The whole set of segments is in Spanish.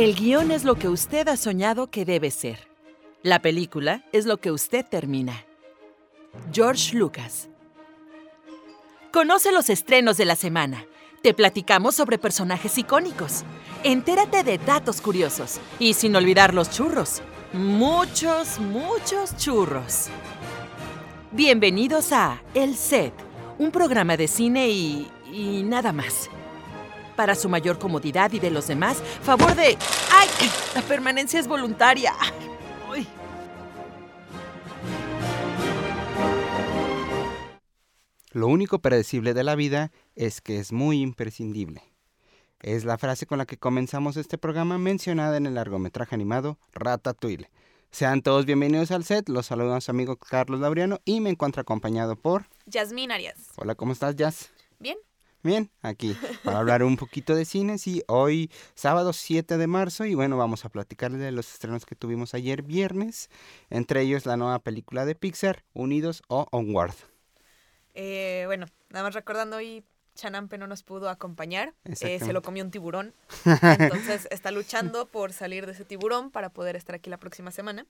El guion es lo que usted ha soñado que debe ser. La película es lo que usted termina. George Lucas. Conoce los estrenos de la semana. Te platicamos sobre personajes icónicos. Entérate de datos curiosos. Y sin olvidar los churros. Muchos, muchos churros. Bienvenidos a El Set, un programa de cine y... y nada más. Para su mayor comodidad y de los demás, favor de... ¡Ay! La permanencia es voluntaria. Ay. Lo único predecible de la vida es que es muy imprescindible. Es la frase con la que comenzamos este programa mencionada en el largometraje animado Ratatouille. Sean todos bienvenidos al set, los saluda su amigo Carlos Labriano y me encuentro acompañado por... Yasmín Arias. Hola, ¿cómo estás, Jazz? Bien. Bien, aquí para hablar un poquito de cines y hoy sábado 7 de marzo y bueno, vamos a platicarles de los estrenos que tuvimos ayer viernes, entre ellos la nueva película de Pixar, Unidos o Onward. Eh, bueno, nada más recordando hoy, Chanampe no nos pudo acompañar, eh, se lo comió un tiburón, entonces está luchando por salir de ese tiburón para poder estar aquí la próxima semana.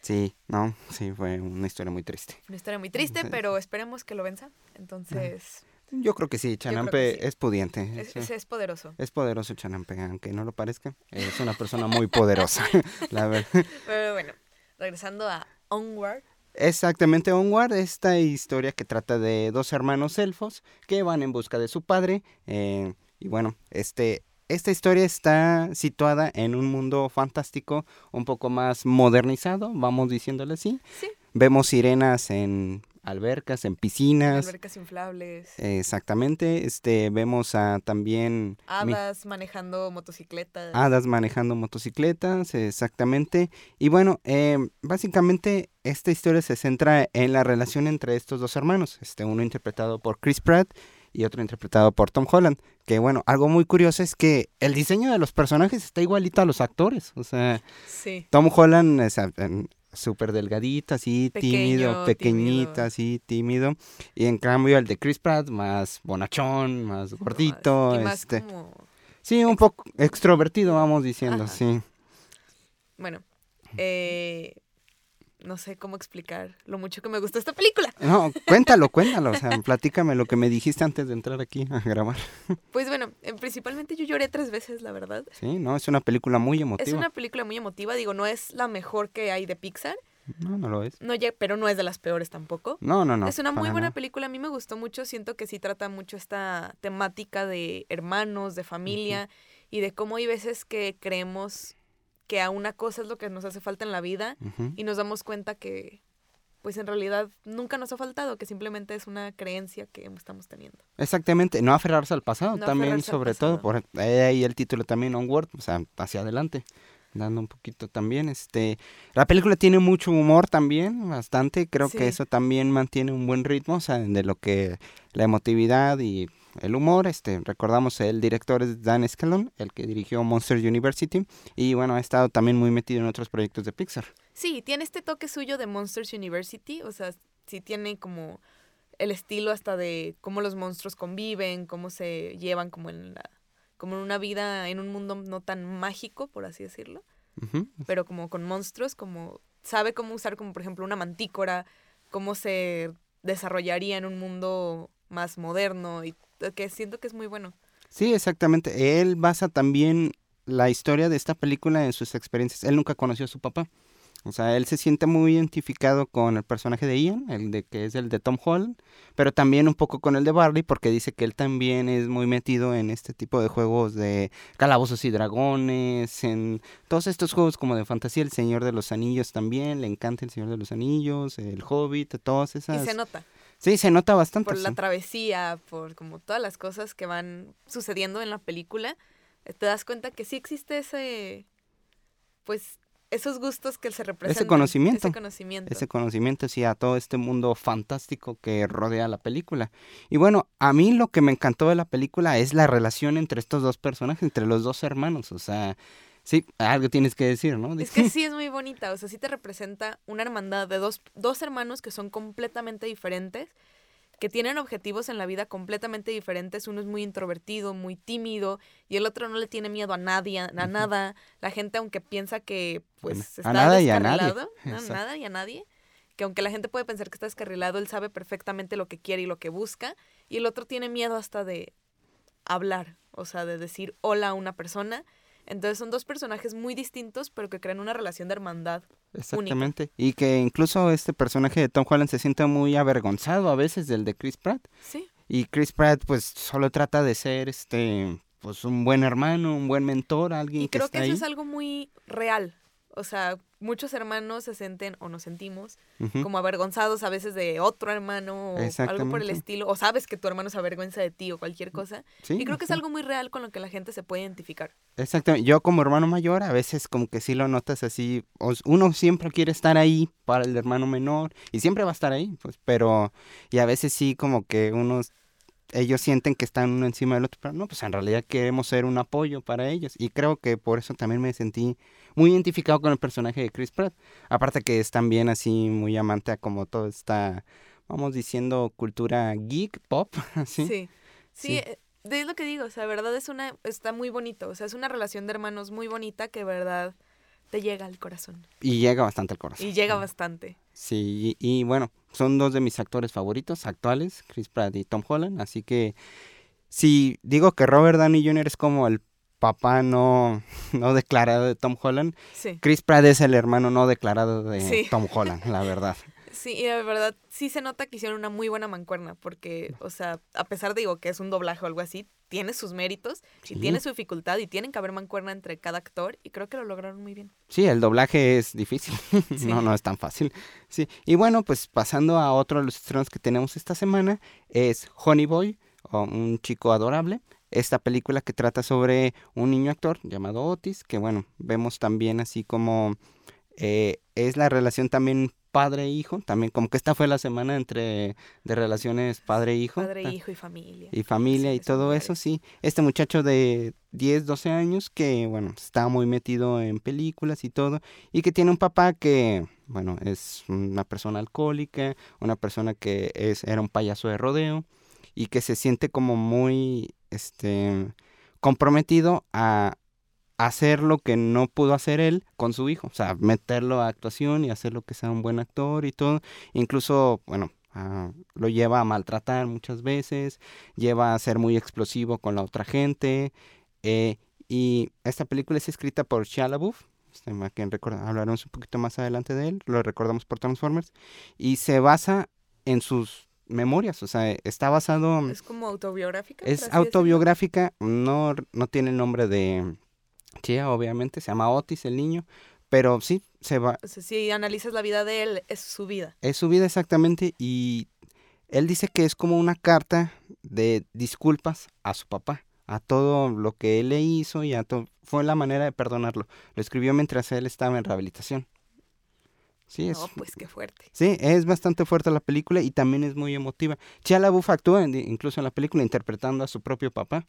Sí, no, sí, fue una historia muy triste. Una historia muy triste, Sí. pero esperemos que lo venza. Entonces, Yo creo que sí, Chanampe que sí. es pudiente. es, sí. es- es poderoso. Es poderoso Chanampe, aunque no lo parezca. Es una persona muy poderosa, la verdad. Pero bueno, regresando a Onward, Exactamente, Onward, esta historia que trata de dos hermanos elfos que van en busca de su padre. eh, y bueno, este, esta historia está situada en un mundo fantástico, un poco más modernizado, vamos diciéndole así. Sí. Vemos sirenas en albercas, en piscinas. albercas inflables, Exactamente, este, vemos a también mi- hadas manejando motocicletas. hadas manejando motocicletas, exactamente. Y bueno, eh, básicamente esta historia se centra en la relación entre estos dos hermanos, este, uno interpretado por Chris Pratt y otro interpretado por Tom Holland. Que bueno, algo muy curioso es que el diseño de los personajes está igualito a los actores. O sea, Sí. Tom Holland es em, súper delgadito, así, Pequeño, tímido, pequeñito, tímido. así, tímido. Y en cambio el de Chris Pratt, más bonachón, más gordito. Y más este, como, Sí, un poco extrovertido, vamos diciendo, Ajá. sí. bueno, eh, no sé cómo explicar lo mucho que me gustó esta película. No, cuéntalo, cuéntalo, o sea, platícame lo que me dijiste antes de entrar aquí a grabar. Pues bueno, principalmente yo lloré tres veces, la verdad. Sí, no, es una película muy emotiva. Es una película muy emotiva, digo, no es la mejor que hay de Pixar, No, no lo es. no, pero no es de las peores tampoco. No, no, no. es una muy buena película, a mí me gustó mucho, siento que sí trata mucho esta temática de hermanos, de familia y de cómo hay veces que creemos que a una cosa es lo que nos hace falta en la vida y nos damos cuenta que pues en realidad nunca nos ha faltado, que simplemente es una creencia que estamos teniendo. Exactamente, no aferrarse al pasado No también, sobre todo, por eh, ahí el título también, Onward, o sea, hacia adelante, dando un poquito también, este, la película tiene mucho humor también, bastante, creo Sí. que eso también mantiene un buen ritmo, o sea, de lo que la emotividad y el humor, este, recordamos el director es Dan Escalón, el que dirigió Monsters University, y bueno, ha estado también muy metido en otros proyectos de Pixar. Sí, tiene este toque suyo de Monsters University, o sea, sí tiene como el estilo hasta de cómo los monstruos conviven, cómo se llevan como en la como en una vida en un mundo no tan mágico, por así decirlo, pero como con monstruos, como sabe cómo usar como por ejemplo una mantícora, cómo se desarrollaría en un mundo más moderno y que siento que es muy bueno. Sí, exactamente. Él basa también la historia de esta película en sus experiencias. Él nunca conoció a su papá. O sea, él se siente muy identificado con el personaje de Ian, el de que es el de Tom Holland, pero también un poco con el de Barley, porque dice que él también es muy metido en este tipo de juegos de calabozos y dragones, en todos estos juegos como de fantasía, el Señor de los Anillos también, le encanta el Señor de los Anillos, el Hobbit, todas esas. Y se nota Sí, se nota bastante. por la sí. travesía, por como todas las cosas que van sucediendo en la película, eh, te das cuenta que sí existe ese pues esos gustos que se representan. conocimiento. Ese conocimiento. ese conocimiento sí a todo este mundo fantástico que rodea la película. Y bueno, a mí lo que me encantó de la película es la relación entre estos dos personajes, entre los dos hermanos, o sea, sí, algo tienes que decir, ¿no? Es que sí es muy bonita, o sea, sí te representa una hermandad de dos, dos hermanos que son completamente diferentes, que tienen objetivos en la vida completamente diferentes. Uno es muy introvertido, muy tímido, y el otro no le tiene miedo a nadie, a nada. La gente, aunque piensa que pues A está nada y a nadie. descarrilado, a Exacto. nada y a nadie, que aunque la gente puede pensar que está descarrilado, él sabe perfectamente lo que quiere y lo que busca, y el otro tiene miedo hasta de hablar, o sea, de decir hola a una persona. Entonces son dos personajes muy distintos, pero que crean una relación de hermandad. Exactamente. Y que incluso este personaje de Tom Holland se siente muy avergonzado a veces del de Chris Pratt. Sí, Y Chris Pratt pues solo trata de ser este pues un buen hermano, un buen mentor, alguien y que creo está que eso ahí. es algo muy real. O sea, muchos hermanos se sienten o nos sentimos como avergonzados a veces de otro hermano o algo por el estilo, o sabes que tu hermano se avergüenza de ti o cualquier cosa. Sí, y creo que es algo muy real con lo que la gente se puede identificar. Exactamente. Yo como hermano mayor a veces como que sí lo notas así. Uno siempre quiere estar ahí para el hermano menor y siempre va a estar ahí, pues. Pero y a veces sí como que unos ellos sienten que están uno encima del otro, pero no, pues en realidad queremos ser un apoyo para ellos y creo que por eso también me sentí muy identificado con el personaje de Chris Pratt. Aparte que es también así muy amante a como toda esta, vamos diciendo, cultura geek, pop, así. Sí. Sí, Sí. eh, de es lo que digo, o sea, de verdad es una, está muy bonito, o sea, es una relación de hermanos muy bonita que verdad te llega al corazón. Y llega bastante al corazón. Y llega bastante. Sí, y, y bueno, son dos de mis actores favoritos actuales, Chris Pratt y Tom Holland, así que si digo que Robert Downey Jr. es como el papá no, no declarado de Tom Holland, Sí. Chris Pratt es el hermano no declarado de Sí. Tom Holland, la verdad. Sí, y de verdad sí se nota que hicieron una muy buena mancuerna, porque, o sea, a pesar de digo que es un doblaje o algo así, tiene sus méritos Sí. y tiene su dificultad y tienen que haber mancuerna entre cada actor y creo que lo lograron muy bien. Sí, el doblaje es difícil, Sí. no, no es tan fácil. Sí, y bueno, pues pasando a otro de los estrenos que tenemos esta semana, es Honey Boy, o Un chico adorable. Esta película que trata sobre un niño actor llamado Otis, que bueno, vemos también así como eh, es la relación también padre-hijo, también como que esta fue la semana entre de relaciones padre-hijo. Padre, ta- hijo y familia. y familia Sí, y todo eso, sí. Este muchacho de 10, 12 años que, bueno, está muy metido en películas y todo, y que tiene un papá que, bueno, es una persona alcohólica, una persona que es, era un payaso de rodeo, y que se siente como muy, este, comprometido a hacer lo que no pudo hacer él con su hijo, o sea, meterlo a actuación y hacerlo que sea un buen actor y todo, incluso, bueno, ah, lo lleva a maltratar muchas veces, lleva a ser muy explosivo con la otra gente, eh, y esta película es escrita por Shia LaBeouf, este, a quien hablaremos un poquito más adelante de él, lo recordamos por Transformers, y se basa en sus memorias, o sea, está basado... Es como autobiográfica. Es autobiográfica, no, no tiene el nombre de Chia, obviamente, se llama Otis el niño, pero sí, se va, O sea, si analizas la vida de él, es su vida. es su vida exactamente y él dice que es como una carta de disculpas a su papá, a todo lo que él le hizo y a todo, fue la manera de perdonarlo. Lo escribió mientras él estaba en rehabilitación. Sí, es, No, pues qué fuerte. Sí, es bastante fuerte la película y también es muy emotiva. Chia LaBeouf actúa en- incluso en la película interpretando a su propio papá.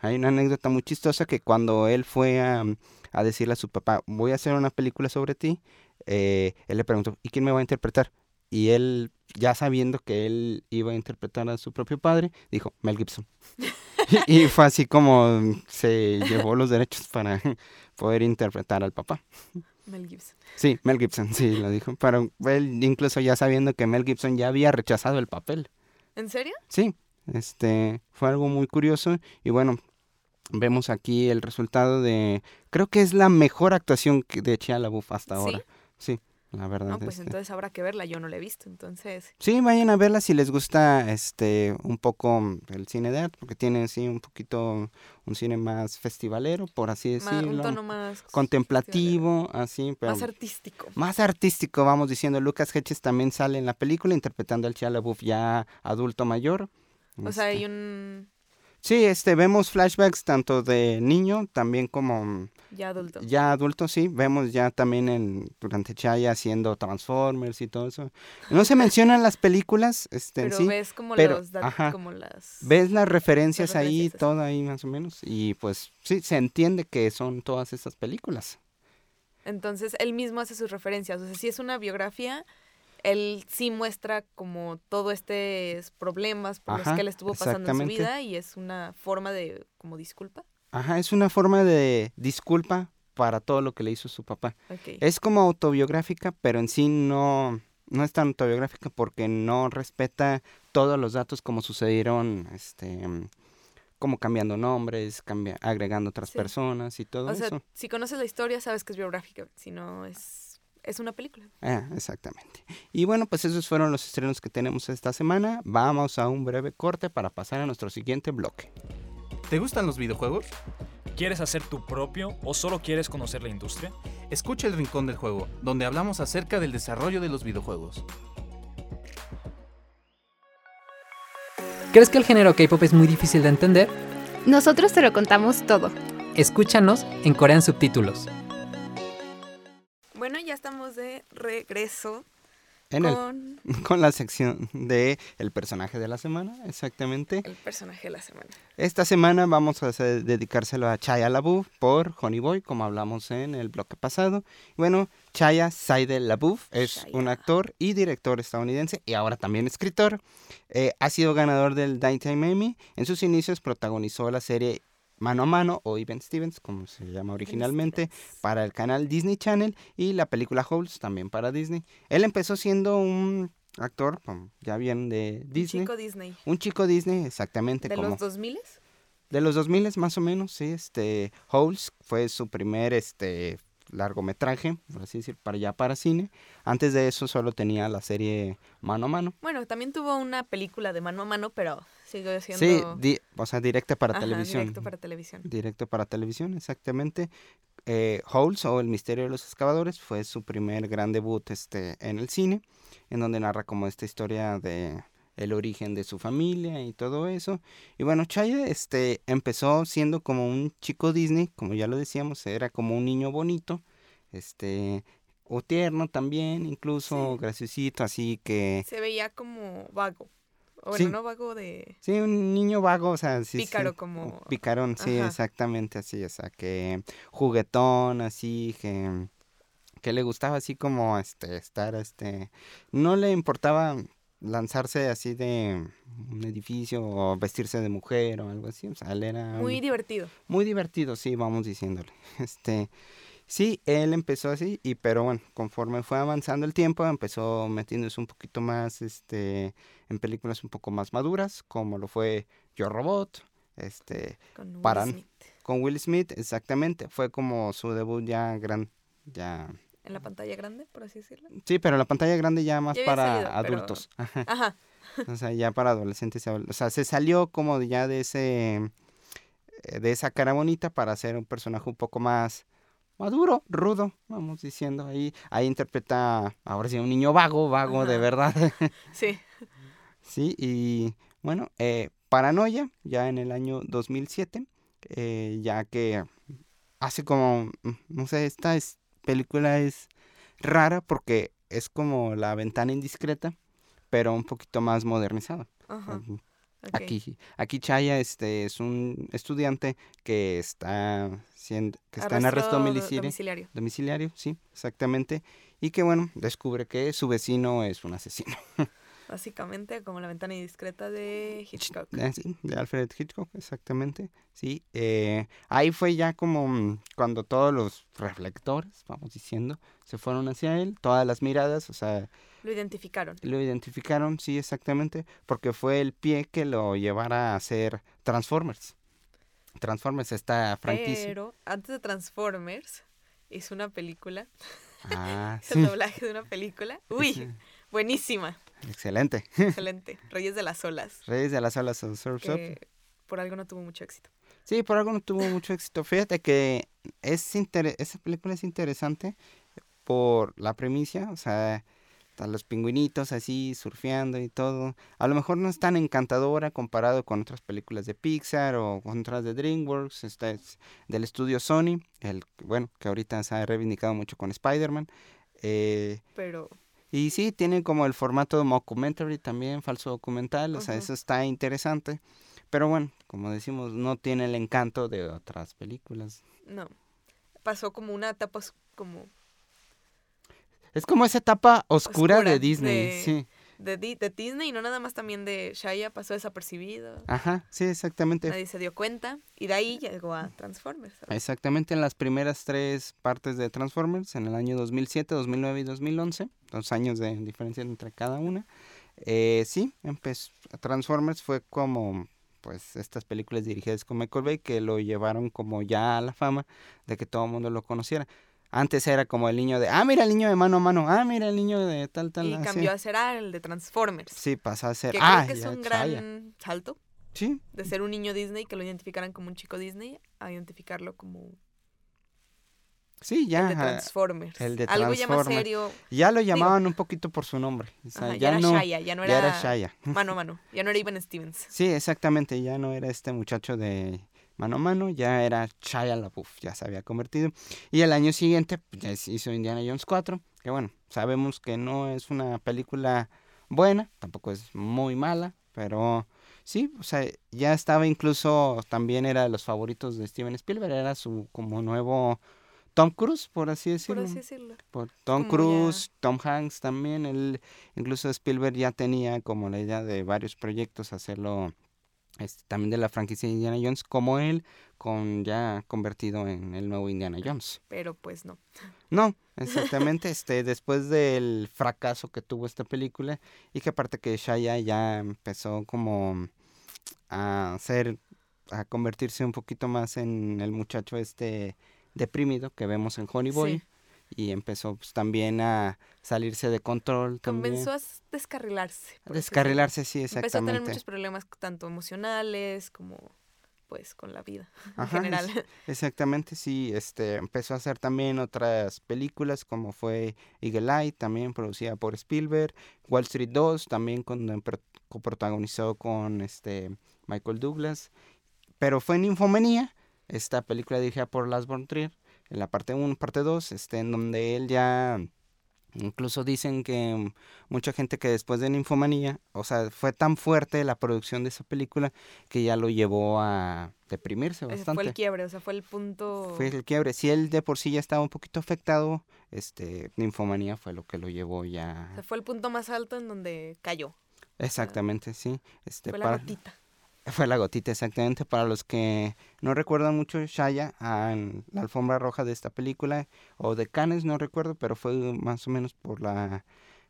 Hay una anécdota muy chistosa que cuando él fue a, a decirle a su papá, voy a hacer una película sobre ti, eh, él le preguntó, ¿y quién me va a interpretar? Y él, ya sabiendo que él iba a interpretar a su propio padre, dijo, Mel Gibson. y, y fue así como se llevó los derechos para poder interpretar al papá. Mel Gibson. Sí, Mel Gibson, sí, lo dijo. Pero él incluso ya sabiendo que Mel Gibson ya había rechazado el papel. ¿En serio? Sí, este fue algo muy curioso y bueno, vemos aquí el resultado de creo que es la mejor actuación de Chia LaBeouf hasta ¿Sí? ahora. Sí, la verdad. No, pues este. entonces habrá que verla. Yo no la he visto, entonces. Sí, vayan a verla si les gusta este un poco el cine de arte, porque tiene sí un poquito un cine más festivalero, por así decirlo. un tono más. contemplativo, así, pero Más artístico. más artístico, vamos diciendo. Lucas Hedges también sale en la película interpretando al Chia LaBeouf ya adulto mayor. O sea, Este, hay un. Sí, este, vemos flashbacks tanto de niño, también como Ya adulto. ya adulto, sí. Vemos ya también en, durante Chaya haciendo Transformers y todo eso. No se mencionan las películas, este, en pero sí. ves como pero, los ajá. como las Ves las referencias ahí, referencias, así. todo ahí más o menos. Y pues sí, se entiende que son todas esas películas. Entonces, él mismo hace sus referencias. O sea, si es una biografía, él sí muestra como todo estos problemas por los que él estuvo pasando en su vida y es una forma de como disculpa. Ajá, es una forma de disculpa para todo lo que le hizo su papá. Es como autobiográfica, pero en sí no, no es tan autobiográfica porque no respeta todos los datos como sucedieron, este, como cambiando nombres, cambia- agregando otras Sí. personas y todo o sea, eso. si conoces la historia, sabes que es biográfica. Si no, es, es una película. Ah, exactamente. Y bueno, pues esos fueron los estrenos que tenemos esta semana. Vamos a un breve corte para pasar a nuestro siguiente bloque. ¿Te gustan los videojuegos? ¿Quieres hacer tu propio o solo quieres conocer la industria? Escucha el Rincón del Juego, donde hablamos acerca del desarrollo de los videojuegos. ¿Crees que el género K-pop es muy difícil de entender? Nosotros te lo contamos todo. Escúchanos en Corean Subtítulos. Estamos de regreso En el- con con la sección de el personaje de la semana, exactamente. el personaje de la semana. Esta semana vamos a hacer- dedicárselo a Chaya LaBeouf por Honey Boy, como hablamos en el bloque pasado. Bueno, Chaya Saidel LaBeouf es un Shia. actor y director estadounidense y ahora también escritor. Eh, ha sido ganador del Daytime Emmy. En sus inicios protagonizó la serie Mano a Mano o Even Stevens, como se llama originalmente, para el canal Disney Channel y la película Holes también para Disney. Él empezó siendo un actor, ya bien de Disney. Chico Disney. Un chico Disney, exactamente ¿De como los 2000 de los 2000 más o menos, sí, este Holes fue su primer este largometraje, por así decir, para ya para cine. Antes de eso solo tenía la serie Mano a Mano. Bueno, también tuvo una película de mano a mano, pero siguió siendo... Sí, di- o sea, directa para Ajá, televisión. directo para televisión. Directo para televisión, exactamente. Eh, Holes o El misterio de los excavadores fue su primer gran debut este, en el cine, en donde narra como esta historia de el origen de su familia y todo eso. Y bueno, Chaya este, empezó siendo como un chico Disney, como ya lo decíamos, era como un niño bonito, este, o tierno también, incluso Sí. graciosito, así que... Se veía como vago. O Sí. bueno, no vago de... Sí, un niño vago, o sea, sí. Pícaro sí, como- Picarón, sí, Ajá. exactamente así, o sea, que juguetón, así, que, que le gustaba así como, este, estar, este, no le importaba lanzarse así de un edificio o vestirse de mujer o algo así, o sea, él era Muy divertido. muy divertido, sí, vamos diciéndole. Este, sí, él empezó así, y pero bueno, conforme fue avanzando el tiempo, empezó metiéndose un poquito más, este, en películas un poco más maduras, como lo fue Yo Robot, este, Con Will Paran. Smith. con Will Smith, exactamente, fue como su debut ya gran, ya, En la pantalla grande, por así decirlo. sí, pero la pantalla grande ya más Ya para salido, pero- adultos, ajá. Ajá. O sea, ya para adolescentes. O sea, se salió como ya de ese. eh, de esa cara bonita para ser un personaje un poco más maduro, rudo, vamos diciendo. Ahí, ahí interpreta ahora sí un niño vago, vago de verdad. Sí. sí, y bueno, eh, Paranoia, ya en el año 2007, eh, ya que hace como, mm, no sé, esta es- película es rara porque es como la ventana indiscreta, pero un poquito más modernizada. Ajá. Aquí, aquí Chaya este, es un estudiante que está, siendo, que está en arresto do- domiciliario, domiciliario. domiciliario, sí, exactamente, y que bueno, descubre que su vecino es un asesino. Básicamente como la ventana indiscreta de Hitchcock. Ah, sí, de Alfred Hitchcock, exactamente, sí. eh, ahí fue ya como mm, cuando todos los reflectores, vamos diciendo, se fueron hacia él, todas las miradas, o sea, Lo identificaron. lo identificaron, sí, exactamente, porque fue el pie que lo llevara a hacer Transformers. Transformers, esta franquicia. Pero antes de Transformers hizo una película. Ah, Hizo sí. el doblaje de una película. Uy, buenísima. Excelente. Excelente. Reyes de las olas. Reyes de las olas Up. Que por algo no tuvo mucho éxito. Sí, por algo no tuvo mucho éxito. Fíjate que es esa película es interesante por la premisa, o sea, Están los pingüinitos así surfeando y todo. A lo mejor no es tan encantadora comparado con otras películas de Pixar o con otras de DreamWorks. Esta es del estudio Sony, el bueno, que ahorita se ha reivindicado mucho con Spider-Man. Eh, Pero y sí, tiene como el formato de mockumentary también, falso documental, o sea, eso está interesante. Pero bueno, como decimos, no tiene el encanto de otras películas. no. Pasó como una etapa como Es como esa etapa oscura, Oscura de Disney, de- sí. De, de Disney y no nada más también de Shia, pasó desapercibido. Ajá, sí, exactamente. Nadie se dio cuenta y de ahí llegó a Transformers. ¿sabes? Exactamente en las primeras tres partes de Transformers, en el año 2007, 2009 y 2011, dos años de diferencia entre cada una. Eh, sí, empezó, Transformers fue como pues estas películas dirigidas con Michael Bay que lo llevaron como ya a la fama de que todo el mundo lo conociera. Antes era como el niño de, ah, mira el niño de mano a mano, ah, mira el niño de tal, tal. y así. cambió a ser ah, el de Transformers. Sí, pasó a ser, que ah, creo que es un Chaya". gran salto Sí, de ser un niño Disney que lo identificaran como un chico Disney a identificarlo como sí, ya. el de. Transformers. el de Algo ya más serio. Ya lo llamaban un poquito por su nombre. O sea, Ajá, ya, ya, era no, Shia, ya no ya era, era Shia. mano a mano, ya no era Ivan Stevens. Sí, exactamente, ya no era este muchacho de mano a mano, ya era Shia LaBeouf, ya se había convertido. Y el año siguiente pues, ya hizo Indiana Jones 4, que bueno, sabemos que no es una película buena, tampoco es muy mala, pero sí, o sea, ya estaba incluso, también era de los favoritos de Steven Spielberg, era su como nuevo Tom Cruise, por así Por decirlo. así decirlo. Por Tom como Cruise, Tom Hanks también, él, incluso Spielberg ya tenía como la idea de varios proyectos hacerlo este, también de la franquicia de Indiana Jones como él, con ya convertido en el nuevo Indiana Jones. Pero pues no. No, exactamente, este, después del fracaso que tuvo esta película y que aparte que Shia ya empezó como a ser, a convertirse un poquito más en el muchacho este deprimido que vemos en Honey Boy Sí. Y empezó pues, también a salirse de control también. Comenzó a descarrilarse. A descarrilarse, sí, Empezó a tener exactamente. muchos problemas tanto emocionales como pues con la vida en general. es- exactamente, sí, este, empezó a hacer también otras películas como fue Eagle Eye, también producida por Spielberg, Wall Street 2, también con, coprotagonizó con este Michael Douglas, pero fue en Infomanía, esta película dirigida por Lars von Trier, en la parte 1, parte 2, este, en donde él ya Incluso dicen que mucha gente que después de Ninfomanía, o sea, fue tan fuerte la producción de esa película que ya lo llevó a deprimirse bastante. fue el quiebre, o sea, fue el punto... Fue el quiebre. Si él de por sí ya estaba un poquito afectado, este, Ninfomanía fue lo que lo llevó o ya. sea, fue el punto más alto en donde cayó. Exactamente, sí. Este, Fue la para- gotita. Fue la gotita, exactamente. Para los que no recuerdan mucho Shaya, ah, en la alfombra roja de esta película, o de Cannes, no recuerdo, pero fue más o menos por la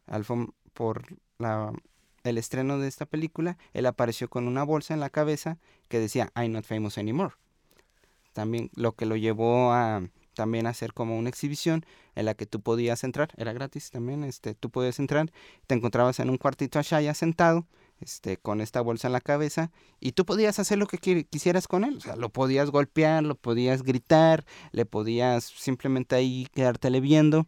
alfom por la el estreno de esta película, él apareció con una bolsa en la cabeza que decía I'm not famous anymore. También lo que lo llevó a también hacer como una exhibición en la que tú podías entrar, era gratis también, este, tú podías entrar, te encontrabas en un cuartito a Shaya sentado, este, con esta bolsa en la cabeza, y tú podías hacer lo que qui- quisieras con él, o sea, lo podías golpear, lo podías gritar, le podías simplemente ahí quedártele viendo,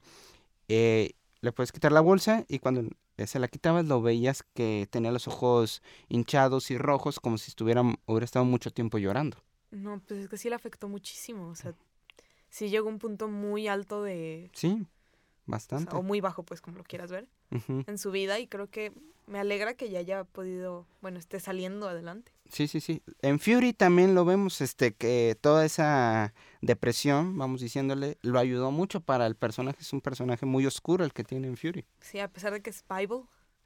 eh, le puedes quitar la bolsa y cuando se la quitabas lo veías que tenía los ojos hinchados y rojos como si estuviera, hubiera estado mucho tiempo llorando. No, pues es que sí le afectó muchísimo, o sea, sí llegó a un punto muy alto de... Sí, o sea, bastante. o muy bajo, pues como lo quieras ver, Ujú. en su vida y creo que me alegra que ya haya podido, bueno, esté saliendo adelante. Sí, sí, sí. En Fury también lo vemos, este, que toda esa depresión, vamos diciéndole, lo ayudó mucho para el personaje. Es un personaje muy oscuro el que tiene en Fury. Sí, a pesar de que es Bible,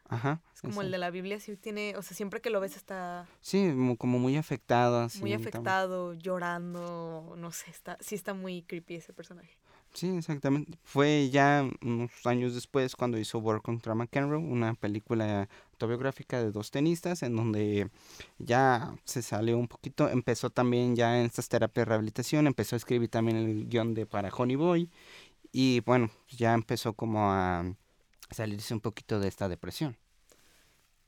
Ajá. es como el de la Biblia, sí tiene, o sea, siempre que lo ves está Sí, como muy afectado. Así, muy afectado, llorando, no sé, está, sí está muy creepy ese personaje. Sí, exactamente. Fue ya unos años después cuando hizo War contra McEnroe, una película autobiográfica de dos tenistas en donde ya se salió un poquito, empezó también ya en estas terapias de rehabilitación, empezó a escribir también el guion de para Honey Boy y bueno, ya empezó como a salirse un poquito de esta depresión.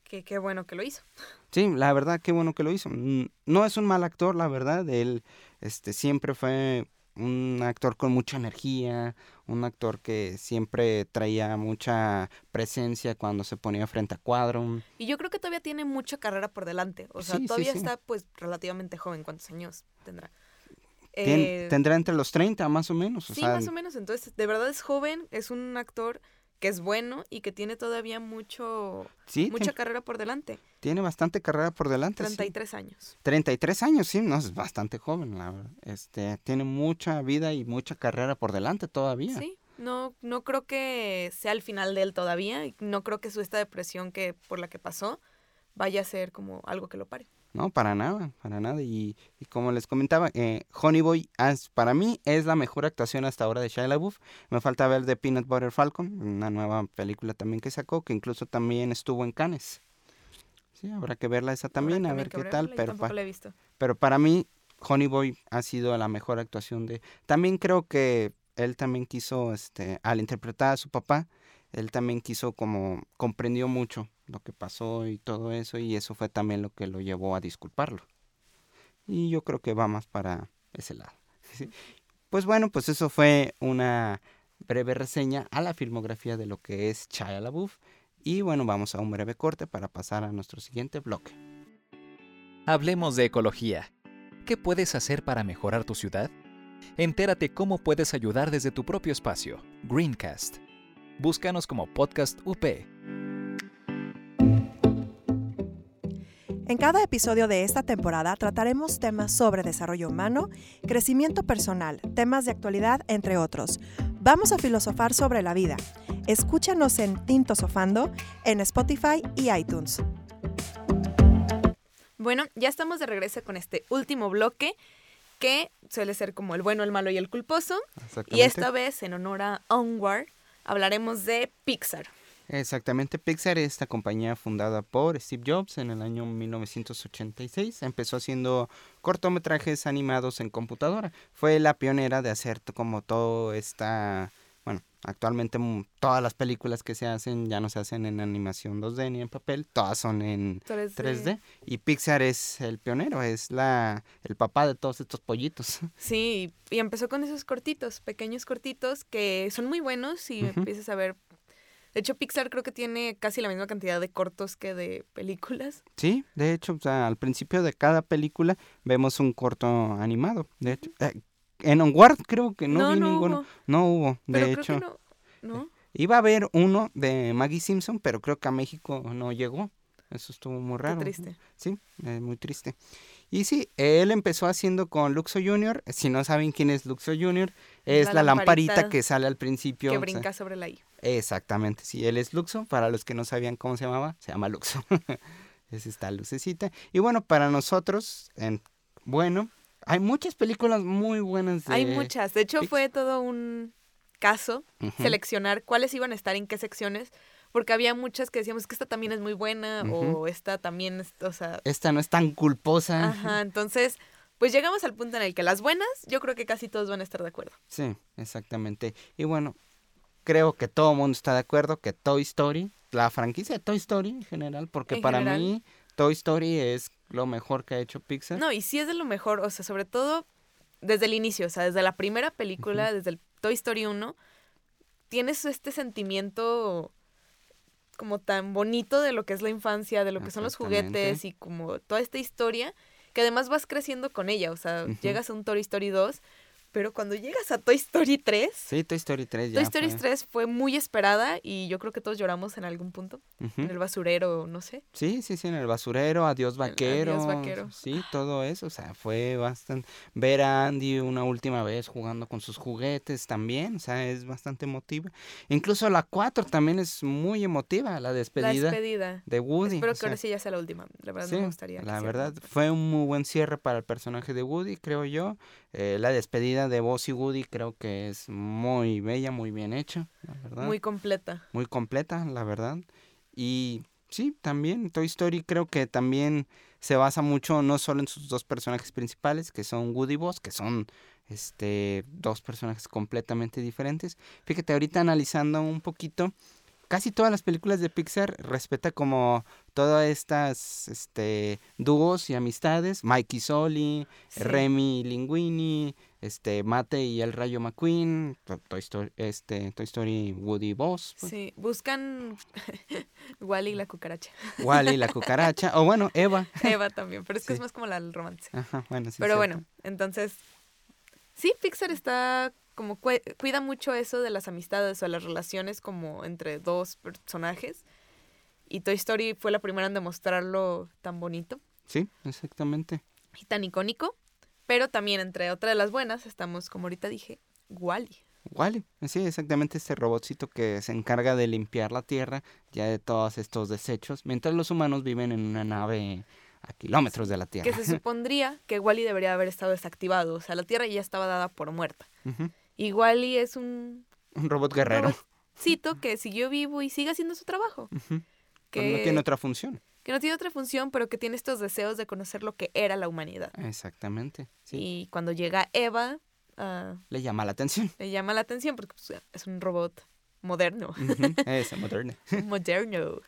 Que qué bueno que lo hizo. Sí, la verdad, qué bueno que lo hizo. No es un mal actor, la verdad. Él este, siempre fue un actor con mucha energía, un actor que siempre traía mucha presencia cuando se ponía frente a cuadro. Y yo creo que todavía tiene mucha carrera por delante. O sea, Sí, todavía sí. está pues relativamente joven. ¿Cuántos años tendrá? Eh, tendrá entre los 30 más o menos. O sí, sea, más o menos. Entonces, de verdad es joven, es un actor que es bueno y que tiene todavía mucho sí, mucha carrera por delante. tiene bastante carrera por delante. sí. 33 años. 33 años, sí, no, es bastante joven, la verdad. Este, tiene mucha vida y mucha carrera por delante todavía. Sí, no, no creo que sea el final de él todavía. y No creo que su esta depresión que por la que pasó vaya a ser como algo que lo pare. No, para nada, para nada. Y, y como les comentaba, eh, Honey Boy as- para mí es la mejor actuación hasta ahora de Shia LaBeouf. Me falta ver The Peanut Butter Falcon, una nueva película también que sacó, que incluso también estuvo en Cannes. Sí, habrá que verla esa también, Habrá a ver qué tal. Pero, tampoco pa- la he visto. pero para mí, Honey Boy ha sido la mejor actuación de... También creo que él también quiso, este, al interpretar a su papá, él también quiso como, comprendió mucho lo que pasó y todo eso, y eso fue también lo que lo llevó a disculparlo. Y yo creo que va más para ese lado. Pues bueno, pues eso fue una breve reseña a la filmografía de lo que es Shia LaBeouf. Y bueno, vamos a un breve corte para pasar a nuestro siguiente bloque. Hablemos de ecología. ¿Qué puedes hacer para mejorar tu ciudad? Entérate cómo puedes ayudar desde tu propio espacio. Greencast. Búscanos como Podcast UP. En cada episodio de esta temporada trataremos temas sobre desarrollo humano, crecimiento personal, temas de actualidad, entre otros. Vamos a filosofar sobre la vida. Escúchanos en Tinto Sofando, en Spotify y iTunes. Bueno, ya estamos de regreso con este último bloque que suele ser como el bueno, el malo y el culposo. Y esta vez, en honor a Onward, hablaremos de Pixar. Exactamente, Pixar es esta compañía fundada por Steve Jobs en el año 1986. Empezó haciendo cortometrajes animados en computadora. Fue la pionera de hacer como todo esta... Bueno, actualmente todas las películas que se hacen ya no se hacen en animación 2D ni en papel, todas son en 3D. 3D. Y Pixar es el pionero, es la el papá de todos estos pollitos. Sí, y empezó con esos cortitos, pequeños cortitos que son muy buenos y empiezas a ver. De hecho, Pixar creo que tiene casi la misma cantidad de cortos que de películas. Sí, de hecho, o sea, al principio de cada película vemos un corto animado. De hecho, eh, en Onward creo que no, No, vi no ninguno. hubo. No hubo, de Pero hecho. creo que no. ¿No? Iba a haber uno de Maggie Simpson, pero creo que a México no llegó. Eso estuvo muy raro. triste. Sí, eh, muy triste. Y sí, él empezó haciendo con Luxo Jr. Si no saben quién es Luxo Jr., es La la, lamparita, lamparita que sale al principio. Que o sea, brinca sobre la I. Exactamente, sí, él es Luxo. Para los que no sabían cómo se llamaba, se llama Luxo. es esta lucecita. Y bueno, para nosotros, en, bueno, hay muchas películas muy buenas. De, Hay muchas. De hecho, fue todo un caso seleccionar cuáles iban a estar en qué secciones, porque había muchas que decíamos que esta también es muy buena o esta también, es, o sea, Esta no es tan culposa. ajá. Entonces, pues llegamos al punto en el que las buenas, yo creo que casi todos van a estar de acuerdo. Sí, exactamente. Y bueno, creo que todo el mundo está de acuerdo que Toy Story, la franquicia de Toy Story en general, porque En para general. mí Toy Story es lo mejor que ha hecho Pixar. No, y sí es de lo mejor, o sea, sobre todo desde el inicio, o sea, desde la primera película, desde el Toy Story 1, tienes este sentimiento como tan bonito de lo que es la infancia, de lo que son los juguetes y como toda esta historia, que además vas creciendo con ella, o sea, llegas a un Toy Story 2, pero cuando llegas a Toy Story 3, Sí, Toy Story 3 ya Toy Story fue. 3 fue muy esperada y yo creo que todos lloramos en algún punto, Ujú. en el basurero, no sé. Sí, sí, sí, en el basurero, adiós vaquero. Adiós, vaquero. Sí, todo eso, o sea, fue bastante... Ver a Andy una última vez jugando con sus juguetes también, o sea, es bastante emotiva. Incluso la 4 también es muy emotiva, la La despedida, despedida. de Woody. Espero que sea, ahora sí ya sea la última. La verdad Sí, me gustaría. la sea verdad última. fue un muy buen cierre para el personaje de Woody, creo yo. Eh, la despedida de Buzz y Woody creo que es muy bella, muy bien hecha, la verdad. Muy completa. muy completa, la verdad. Y sí, también Toy Story creo que también se basa mucho no solo en sus dos personajes principales, que son Woody y Buzz, que son este dos personajes completamente diferentes. Fíjate, ahorita analizando un poquito, casi todas las películas de Pixar respeta como todas estas este dúos y amistades, Mikey Soli, Sí. Remy Linguini, este Mate y el Rayo McQueen, To- Toy Story, este, Toy Story Woody Boss, pues, Sí, buscan Wally y la cucaracha. Wally la cucaracha, o bueno, Eva. Eva también, pero es que Sí. es más como la romance. Ajá, bueno, sí. Pero cierto. bueno, entonces, sí, Pixar está como cuida mucho eso de las amistades o las relaciones como entre dos personajes. Y Toy Story fue la primera en demostrarlo tan bonito Sí, exactamente. y tan icónico. Pero también entre otra de las buenas estamos, como ahorita dije, Wally. Wally, sí, exactamente este robotcito que se encarga de limpiar la tierra ya de todos estos desechos, mientras los humanos viven en una nave a kilómetros de la Que tierra. se supondría que Wally debería haber estado desactivado. O sea, la Tierra ya estaba dada por muerta. Ujú, Y Wally es un Un robot guerrero. cito que siguió vivo y sigue haciendo su trabajo. Que, pero no tiene otra función. que no tiene otra función, pero que tiene estos deseos de conocer lo que era la humanidad. Exactamente. Sí. Y cuando llega Eva, ah, Le llama la atención. le llama la atención porque pues, es un robot moderno. Ujú, Es moderno. moderno.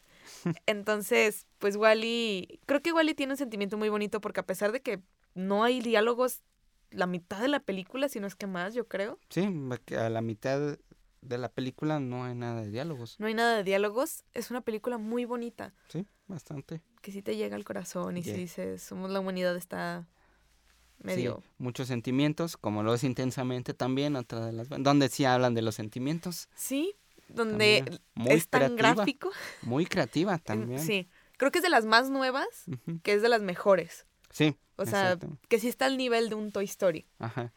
Entonces, pues Wally, creo que Wally tiene un sentimiento muy bonito porque a pesar de que no hay diálogos la mitad de la película, si no es que más, yo creo, Sí, a la mitad de la película no hay nada de diálogos. no hay nada de diálogos, es una película muy bonita, Sí, bastante. que sí te llega al corazón y si Yeah. dices, somos la humanidad está medio... Sí, muchos sentimientos, como lo es intensamente también, otra de las donde sí hablan de los sentimientos. Sí, donde es tan creativa, gráfico. Muy creativa también. Sí, creo que es de las más nuevas, que es de las mejores. Sí. O sea, exacto. que sí está al nivel de un Toy Story. Ajá,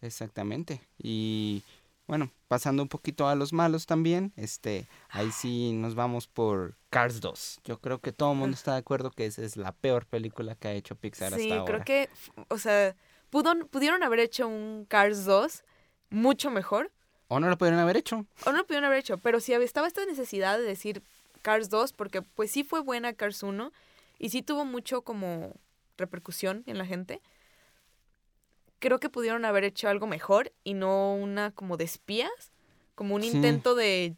exactamente. Y bueno, pasando un poquito a los malos también, este, ahí sí nos vamos por Cars 2. Yo creo que todo el mundo está de acuerdo que esa es la peor película que ha hecho Pixar Sí, hasta ahora. creo que, o sea, pudo- pudieron haber hecho un Cars 2 mucho mejor, O no lo pudieron haber hecho. o no lo pudieron haber hecho, pero si había- estaba esta necesidad de decir Cars 2, porque pues sí fue buena Cars 1 y sí tuvo mucho como repercusión en la gente, creo que pudieron haber hecho algo mejor y no una como de espías, como un Sí. intento de,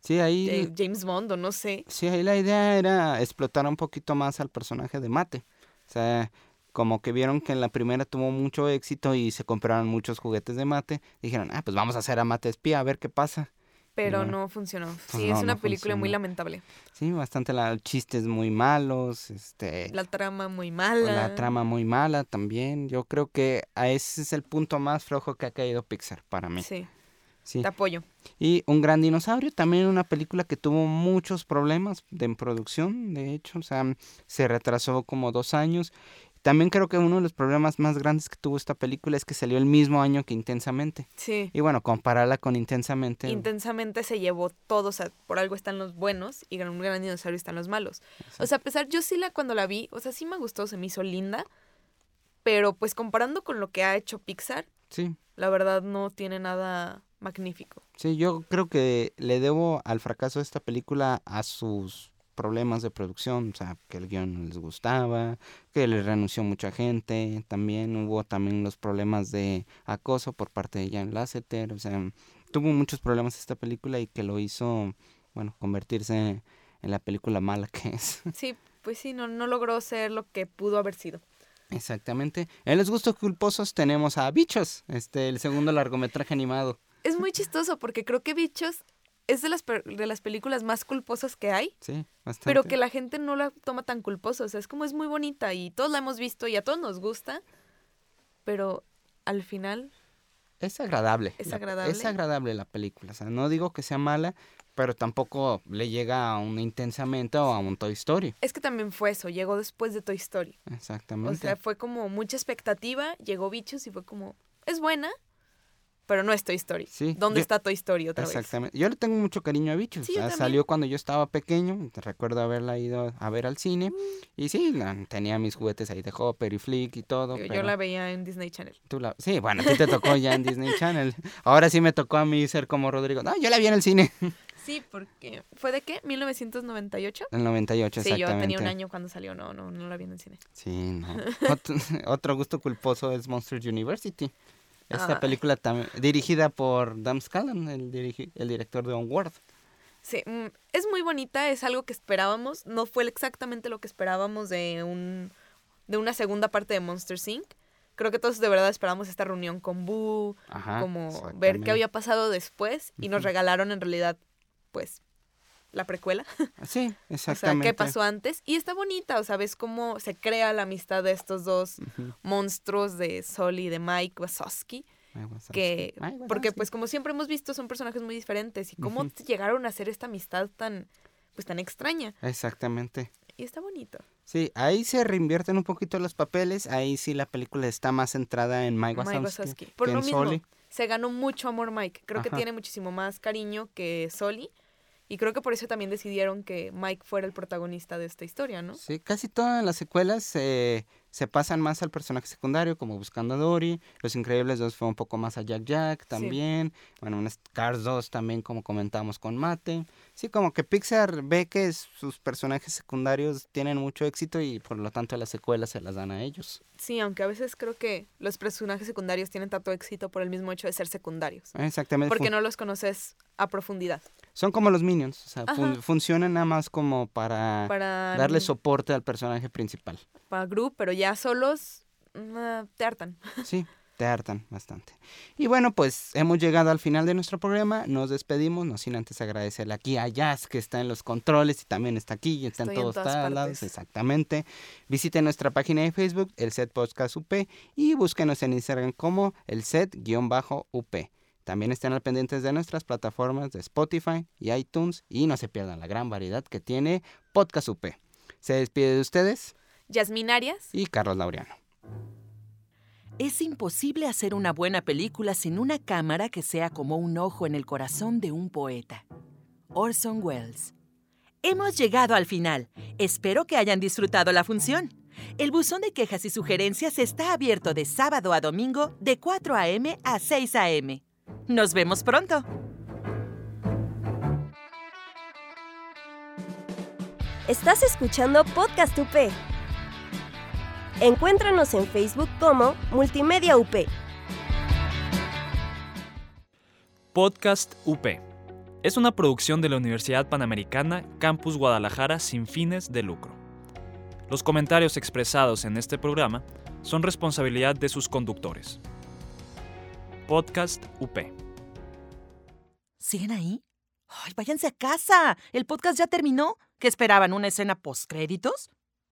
Sí, ahí, de James Bond o no sé. sí, ahí la idea era explotar un poquito más al personaje de Mate. O sea, como que vieron que en la primera tuvo mucho éxito y se compraron muchos juguetes de Mate. Dijeron, ah, pues vamos a hacer a Mate espía, a ver qué pasa. Pero no funcionó. pues Sí, no, es una no película muy lamentable. Sí, bastante la, chistes muy malos, este... La trama muy mala. La trama muy mala también. Yo creo que a ese es el punto más flojo que ha caído Pixar para mí. Sí, Sí. te apoyo. Y Un Gran Dinosaurio, también una película que tuvo muchos problemas de en producción, de hecho, o sea, se retrasó como dos años. También creo que uno de los problemas más grandes que tuvo esta película es que salió el mismo año que Intensamente. Sí. Y bueno, compararla con Intensamente. Intensamente se llevó todo, o sea, por algo están los buenos y en un gran dinosaurio están los malos. O sea, a pesar, yo sí la cuando la vi, o sea, sí me gustó, se me hizo linda, pero pues comparando con lo que ha hecho Pixar, Sí, la verdad no tiene nada magnífico. Sí, yo creo que le debo al fracaso de esta película a sus problemas de producción, o sea, que el guion no les gustaba, que le renunció mucha gente, también hubo también los problemas de acoso por parte de Jan Lasseter, o sea, tuvo muchos problemas esta película y que lo hizo, bueno, convertirse en la película mala que es. Sí, pues sí, no, no logró ser lo que pudo haber sido. Exactamente. En los gustos culposos tenemos a Bichos, este, el segundo largometraje animado. Es muy chistoso porque creo que Bichos es de las, de las películas más culposas que hay. Sí, bastante. Pero que la gente no la toma tan culposa. O sea, es como es muy bonita y todos la hemos visto y a todos nos gusta. Pero al final, Es agradable. ¿Es la- agradable? Es agradable la película. O sea, no digo que sea mala, pero tampoco le llega a un intensamente o a un Toy Story. es que también fue eso. Llegó después de Toy Story. Exactamente. O sea, fue como mucha expectativa. Llegó Bichos y fue como, es buena, pero no es Toy Story. Sí, ¿Dónde yo- está Toy Story otra vez? Exactamente. Yo le tengo mucho cariño a Bichos. Sí, O yo sea, salió cuando yo estaba pequeño. Recuerdo haberla ido a ver al cine. Mm. Y sí, la- tenía mis juguetes ahí de Hopper y Flick y todo. Yo, yo pero la veía en Disney Channel. tú la- Sí, bueno, a ti te tocó ya en Disney Channel. Ahora sí me tocó a mí ser como Rodrigo. No, yo la vi en el cine. Sí, porque... ¿Fue de qué? ¿1998? En el 98, Sí, exactamente. yo tenía un año cuando salió. No, no, no la vi en el cine. Sí, no. Otro, otro gusto culposo es Monsters University. Esta Ay. película también dirigida por Dan Scanlon, el, dirigi- el director de Onward. Sí, mm, es muy bonita, es algo que esperábamos. No fue exactamente lo que esperábamos de un de una segunda parte de Monster Inc. creo que todos de verdad esperamos esta reunión con Boo, Ajá, como ver qué había pasado después y nos regalaron en realidad, pues, la precuela. Sí, o sea, exactamente. qué pasó antes. Y está bonita, o sea, ves cómo se crea la amistad de estos dos monstruos de Sol y de Mike Wazowski. Ay, Wazowski. Que, porque Wazowski. pues como siempre hemos visto, son personajes muy diferentes. Y cómo llegaron a hacer esta amistad tan, pues tan extraña. Exactamente. Y está bonito. Sí, ahí se reinvierten un poquito los papeles. Ahí sí la película está más centrada en Mike Mike Wazowski, Wazowski. Por que lo en mismo, se ganó mucho amor Mike. Creo que tiene muchísimo más cariño que Soli. Y creo que por eso también decidieron que Mike fuera el protagonista de esta historia, ¿no? Sí, casi todas las secuelas se se pasan más al personaje secundario, como Buscando a Dory. Los Increíbles 2 fue un poco más a Jack Jack también. Bueno, un Cars 2 también, como comentamos con Mate. Sí, como que Pixar ve que sus personajes secundarios tienen mucho éxito y por lo tanto las secuelas se las dan a ellos. Sí, aunque a veces creo que los personajes secundarios tienen tanto éxito por el mismo hecho de ser secundarios. Exactamente. Porque no los conoces a profundidad. Son como los Minions, o sea, fun- funcionan nada más como para, Para, darle soporte al personaje principal. para group, pero ya solos mm, ah, te hartan. Sí, te hartan bastante. Y bueno, pues hemos llegado al final de nuestro programa. Nos despedimos, no sin antes agradecerle aquí a Jazz, que está en los controles y también está aquí y está Estoy en en todos todas lados. Exactamente. Visite nuestra página de Facebook, el set podcast UP, y búsquenos en Instagram como el set-up. También estén al pendientes de nuestras plataformas de Spotify y iTunes y no se pierdan la gran variedad que tiene Podcast UP. Se despide de ustedes Yasmin Arias. y Carlos Laureano. Es imposible hacer una buena película sin una cámara que sea como un ojo en el corazón de un poeta. Orson Welles. Hemos llegado al final. Espero que hayan disfrutado la función. El buzón de quejas y sugerencias está abierto de sábado a domingo de 4 a.m. a 6 a.m. Nos vemos pronto. Estás escuchando Podcast UP. Encuéntranos en Facebook como Multimedia UP. Podcast UP. Es una producción de la Universidad Panamericana Campus Guadalajara sin fines de lucro. Los comentarios expresados en este programa son responsabilidad de sus conductores. Podcast UP. ¿Siguen ahí? ¡Ay, váyanse a casa! ¿El podcast ya terminó? ¿Qué esperaban? ¿Una escena postcréditos?